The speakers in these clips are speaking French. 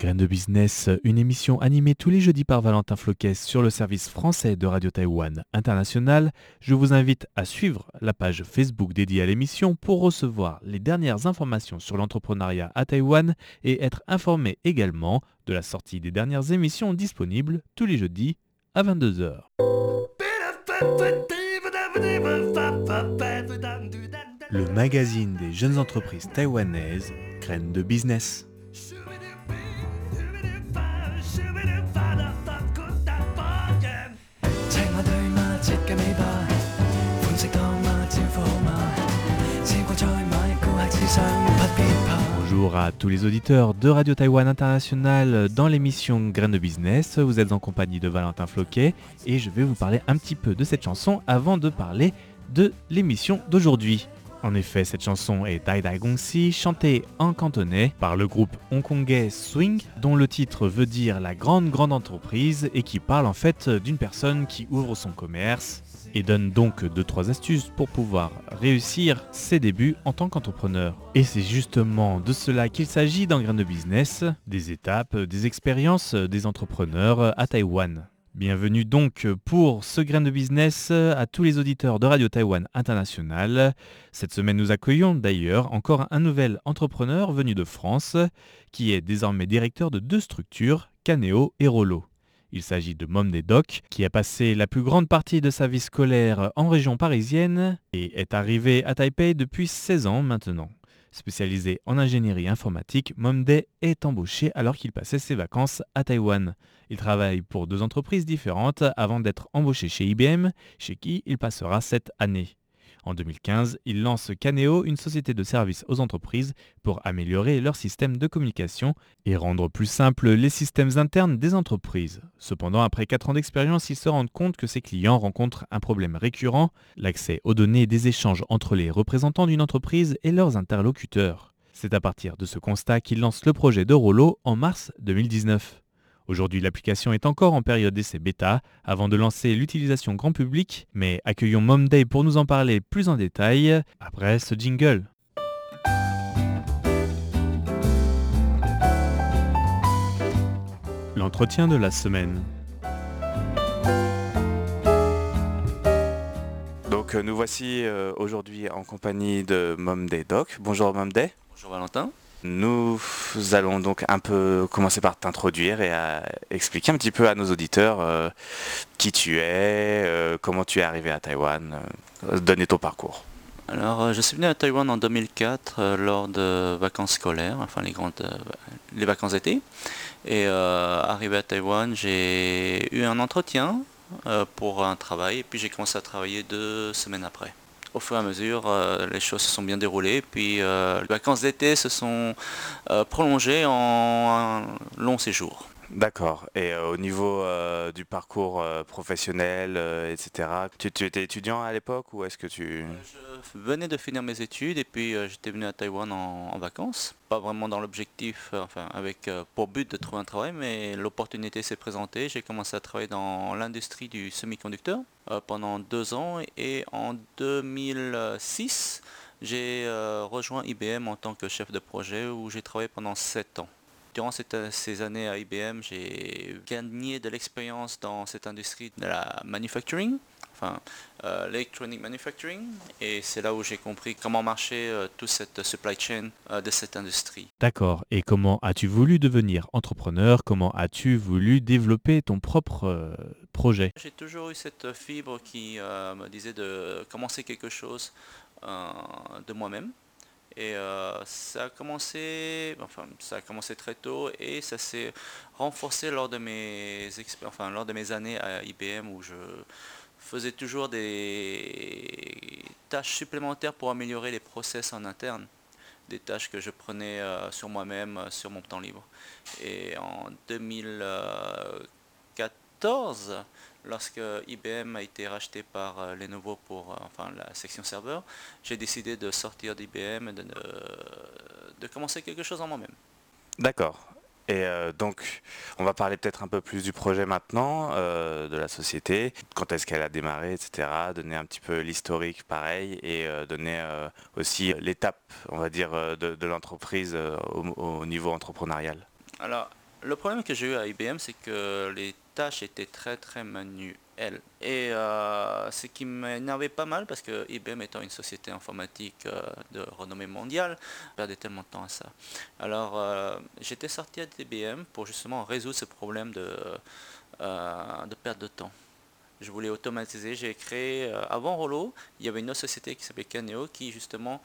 Graines de Business, une émission animée tous les jeudis par Valentin Floquet sur le service français de Radio Taïwan International. Je vous invite à suivre la page Facebook dédiée à l'émission pour recevoir les dernières informations sur l'entrepreneuriat à Taïwan et être informé également de la sortie des dernières émissions disponibles tous les jeudis à 22h. Le magazine des jeunes entreprises taïwanaises, Graines de Business. Bonjour à tous les auditeurs de Radio Taïwan International dans l'émission Graines de Business. Vous êtes en compagnie de Valentin Floquet et je vais vous parler un petit peu de cette chanson avant de parler de l'émission d'aujourd'hui. En effet, cette chanson est Dai Dai Gongxi, chantée en cantonais par le groupe hongkongais Swing, dont le titre veut dire la grande grande entreprise et qui parle en fait d'une personne qui ouvre son commerce et donne donc 2-3 astuces pour pouvoir réussir ses débuts en tant qu'entrepreneur. Et c'est justement de cela qu'il s'agit dans Grain de Business, des étapes, des expériences des entrepreneurs à Taïwan. Bienvenue donc pour ce grain de business à tous les auditeurs de Radio Taïwan International. Cette semaine, nous accueillons d'ailleurs encore un nouvel entrepreneur venu de France qui est désormais directeur de deux structures, Caneo et Rollo. Il s'agit de Mom des Doc, qui a passé la plus grande partie de sa vie scolaire en région parisienne et est arrivé à Taipei depuis 16 ans maintenant. Spécialisé en ingénierie informatique, Momday est embauché alors qu'il passait ses vacances à Taïwan. Il travaille pour deux entreprises différentes avant d'être embauché chez IBM, chez qui il passera cette année. En 2015, il lance Caneo, une société de services aux entreprises, pour améliorer leur système de communication et rendre plus simples les systèmes internes des entreprises. Cependant, après 4 ans d'expérience, il se rend compte que ses clients rencontrent un problème récurrent, l'accès aux données des échanges entre les représentants d'une entreprise et leurs interlocuteurs. C'est à partir de ce constat qu'il lance le projet de Rollo en mars 2019. Aujourd'hui, l'application est encore en période d'essai bêta avant de lancer l'utilisation grand public, mais accueillons Momday pour nous en parler plus en détail après ce jingle. L'entretien de la semaine. Donc euh, nous voici euh, aujourd'hui en compagnie de Momday Doc. Bonjour Momday. Bonjour Valentin. Nous allons donc un peu commencer par t'introduire et expliquer un petit peu à nos auditeurs euh, qui tu es, euh, comment tu es arrivé à Taïwan, euh, donner ton parcours. Alors, je suis venu à Taïwan en 2004 lors de vacances scolaires, enfin les grandes, les vacances d'été. Et arrivé à Taïwan, j'ai eu un entretien pour un travail et puis j'ai commencé à travailler deux semaines après au fur et à mesure, euh, les choses se sont bien déroulées. Puis euh, les vacances d'été se sont euh, prolongées en un long séjour. D'accord. Et au niveau du parcours professionnel, etc., tu, étais étudiant à l'époque ou est-ce que tu... Je venais de finir mes études et puis j'étais venu à Taïwan en, vacances. Pas vraiment dans l'objectif, enfin avec pour but de trouver un travail, mais l'opportunité s'est présentée. J'ai commencé à travailler dans l'industrie du semi-conducteur. Euh, pendant deux ans et en 2006, j'ai euh, rejoint IBM en tant que chef de projet où j'ai travaillé pendant sept ans. Durant ces années à IBM, j'ai gagné de l'expérience dans cette industrie de la manufacturing, enfin euh, l'electronic manufacturing, et c'est là où j'ai compris comment marchait toute cette supply chain de cette industrie. D'accord. Et comment as-tu voulu devenir entrepreneur? Comment as-tu voulu développer ton propre j'ai toujours eu cette fibre qui euh, me disait de commencer quelque chose euh, de moi-même. Et euh, ça a commencé, enfin, ça a commencé très tôt et ça s'est renforcé lors de mes enfin, lors de mes années à IBM où je faisais toujours des tâches supplémentaires pour améliorer les process en interne, des tâches que je prenais sur moi-même, sur mon temps libre. Et en 2014 lorsque IBM a été racheté par euh, Lenovo pour euh, enfin, la section serveur, j'ai décidé de sortir d'IBM et de, de, commencer quelque chose en moi-même. D'accord. Et euh, donc, on va parler peut-être un peu plus du projet maintenant, de la société, quand est-ce qu'elle a démarré, etc. Donner un petit peu l'historique, pareil, et donner aussi l'étape, on va dire, de, l'entreprise au, au, niveau entrepreneurial. Alors, Le problème que j'ai eu à IBM, c'est que les tâches étaient très très manuelles. Et euh, ce qui m'énervait pas mal, parce que IBM étant une société informatique euh, de renommée mondiale, perdait tellement de temps à ça. Alors euh, j'étais sorti à IBM pour justement résoudre ce problème de, de perte de temps. Je voulais automatiser, j'ai créé, avant Rollo, il y avait une autre société qui s'appelait Caneo qui justement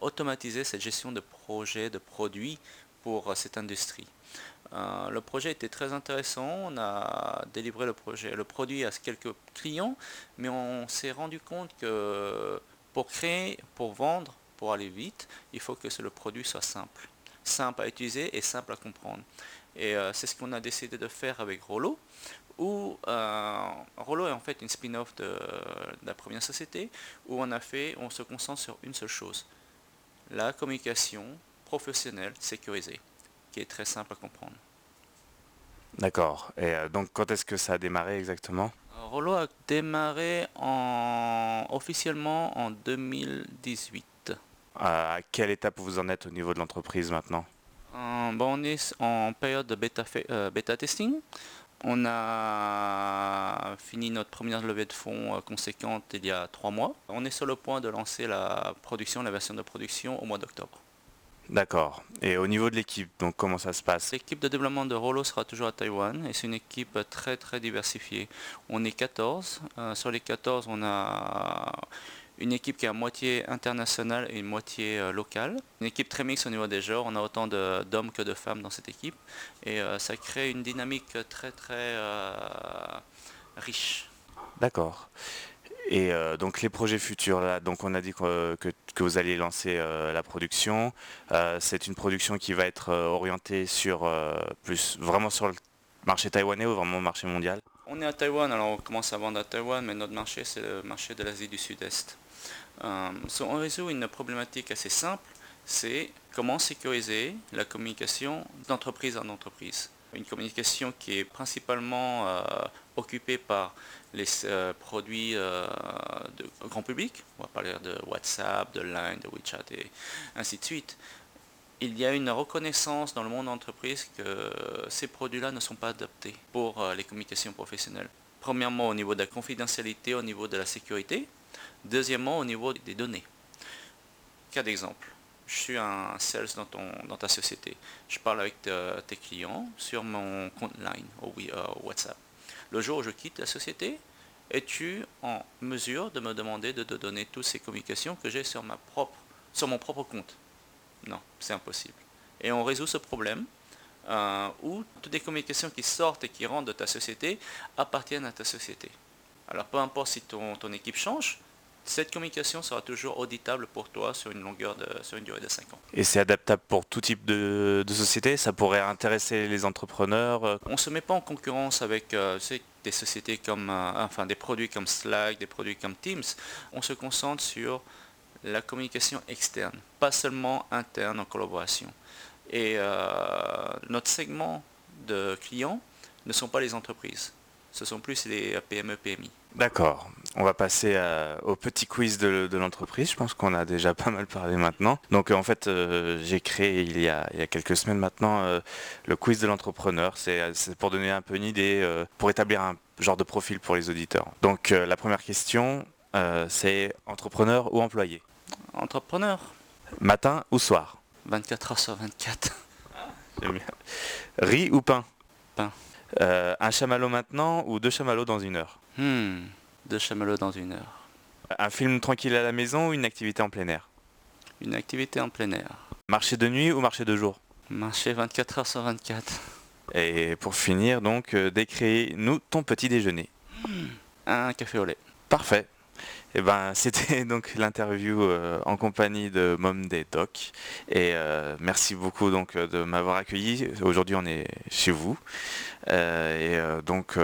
automatisait cette gestion de projets, de produits pour cette industrie. Euh, le projet était très intéressant, on a délivré le, projet, le produit à quelques clients, mais on s'est rendu compte que pour créer, pour vendre, pour aller vite, il faut que le produit soit simple. Simple à utiliser et simple à comprendre. Et euh, c'est ce qu'on a décidé de faire avec Rollo, où euh, Rollo est en fait une spin-off de, de, la première société, où on a fait, on se concentre sur une seule chose, la communication professionnelle sécurisée qui est très simple à comprendre. D'accord. Et euh, donc quand est-ce que ça a démarré exactement? Euh, Rollo a démarré en, officiellement en 2018. À quelle étape vous en êtes au niveau de l'entreprise maintenant? Euh, bon, On est en période de bêta, bêta testing. On a fini notre première levée de fonds conséquente il y a trois mois. On est sur le point de lancer la production, la version de production au mois d'octobre. D'accord. Et au niveau de l'équipe, donc comment ça se passe? L'équipe de développement de Rollo sera toujours à Taïwan et c'est une équipe très très diversifiée. On est 14. Euh, sur les 14, on a une équipe qui est à moitié internationale et une moitié euh, locale. Une équipe très mixte au niveau des genres. On a autant d'hommes que de femmes dans cette équipe. Et euh, ça crée une dynamique très très riche. D'accord. Et euh, donc les projets futurs, là, donc on a dit que, vous alliez lancer euh, la production. Euh, c'est une production qui va être orientée sur plus vraiment sur le marché taïwanais ou vraiment le marché mondial? On est à Taïwan, alors on commence à vendre à Taïwan, mais notre marché c'est le marché de l'Asie du Sud-Est. on résout une problématique assez simple, c'est comment sécuriser la communication d'entreprise en entreprise. Une communication qui est principalement occupée par les euh, produits euh, de grand public, on va parler de WhatsApp, de Line, de WeChat et ainsi de suite, il y a une reconnaissance dans le monde d'entreprise que ces produits-là ne sont pas adaptés pour euh, les communications professionnelles. Premièrement, au niveau de la confidentialité, au niveau de la sécurité. Deuxièmement, au niveau des données. Cas d'exemple. Je suis un sales dans, ton, dans ta société. Je parle avec tes clients sur mon compte Line ou WhatsApp. Le jour où je quitte la société, es-tu en mesure de me demander de te donner toutes ces communications que j'ai sur, mon propre compte? Non, c'est impossible. Et on résout ce problème euh, où toutes les communications qui sortent et qui rentrent de ta société appartiennent à ta société. Alors peu importe si ton équipe change, cette communication sera toujours auditable pour toi sur une longueur de, sur une durée de 5 ans. Et c'est adaptable pour tout type de, société? Ça pourrait intéresser les entrepreneurs euh? On ne se met pas en concurrence avec euh, des sociétés comme, euh, enfin des produits comme Slack, des produits comme Teams. On se concentre sur la communication externe, pas seulement interne en collaboration. Et notre segment de clients ne sont pas les entreprises, ce sont plus les PME, PMI. D'accord. On va passer au petit quiz de, l'entreprise. Je pense qu'on a déjà pas mal parlé maintenant. Donc en fait, euh, j'ai créé il y, a, quelques semaines maintenant euh, le quiz de l'entrepreneur. C'est pour donner un peu une idée, euh, pour établir un genre de profil pour les auditeurs. Donc la première question, c'est entrepreneur ou employé? Entrepreneur. Matin ou soir? 24 heures sur 24. J'aime bien. Riz ou pain? Pain. Un chamallow maintenant ou deux chamallows dans une heure? Hmm, deux chamallows dans une heure. Un film tranquille à la maison ou une activité en plein air? Une activité en plein air. Marché de nuit ou marché de jour? Marché 24 heures sur 24. Et pour finir, donc, euh, décris-nous ton petit déjeuner. Hmm, un café au lait. Parfait. Et eh ben, c'était donc l'interview euh, en compagnie de Mom des Doc. Et euh, merci beaucoup donc de m'avoir accueilli. Aujourd'hui, on est chez vous. et donc,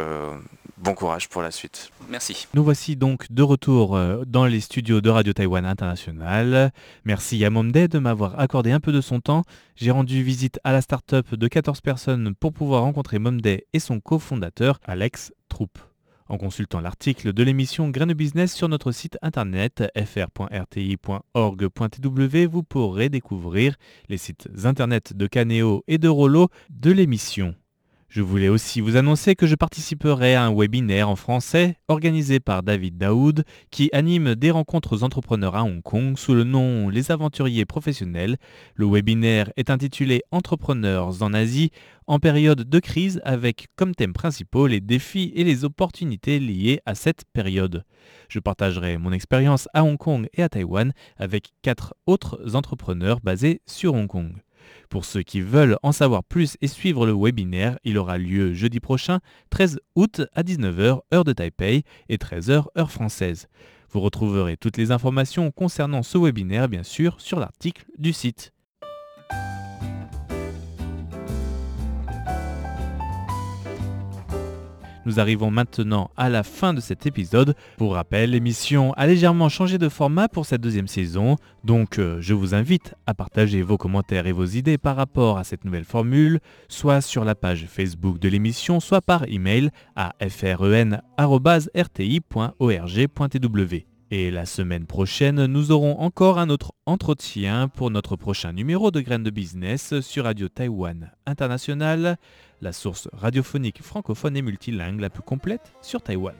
bon courage pour la suite. Merci. Nous voici donc de retour euh, dans les studios de Radio Taïwan International. Merci à Momde de m'avoir accordé un peu de son temps. J'ai rendu visite à la start-up de 14 personnes pour pouvoir rencontrer Momde et son cofondateur, Alex Troupe. En consultant l'article de l'émission Grain Business sur notre site internet fr.rti.org.tw, vous pourrez découvrir les sites internet de Caneo et de Rollo de l'émission. Je voulais aussi vous annoncer que je participerai à un webinaire en français organisé par David Daoud qui anime des rencontres entrepreneurs à Hong Kong sous le nom Les Aventuriers Professionnels. Le webinaire est intitulé Entrepreneurs en Asie en période de crise avec comme thème principaux les défis et les opportunités liées à cette période. Je partagerai mon expérience à Hong Kong et à Taïwan avec quatre autres entrepreneurs basés sur Hong Kong. Pour ceux qui veulent en savoir plus et suivre le webinaire, il aura lieu jeudi prochain, 13 août à 19h heure de Taipei et 13h heure française. Vous retrouverez toutes les informations concernant ce webinaire bien sûr sur l'article du site. Nous arrivons maintenant à la fin de cet épisode. Pour rappel, l'émission a légèrement changé de format pour cette deuxième saison, donc euh, je vous invite à partager vos commentaires et vos idées par rapport à cette nouvelle formule, soit sur la page Facebook de l'émission, soit par email à fren.rti.org.tw. Et la semaine prochaine, nous aurons encore un autre entretien pour notre prochain numéro de Graines de Business sur Radio Taïwan International, la source radiophonique francophone et multilingue la plus complète sur Taïwan.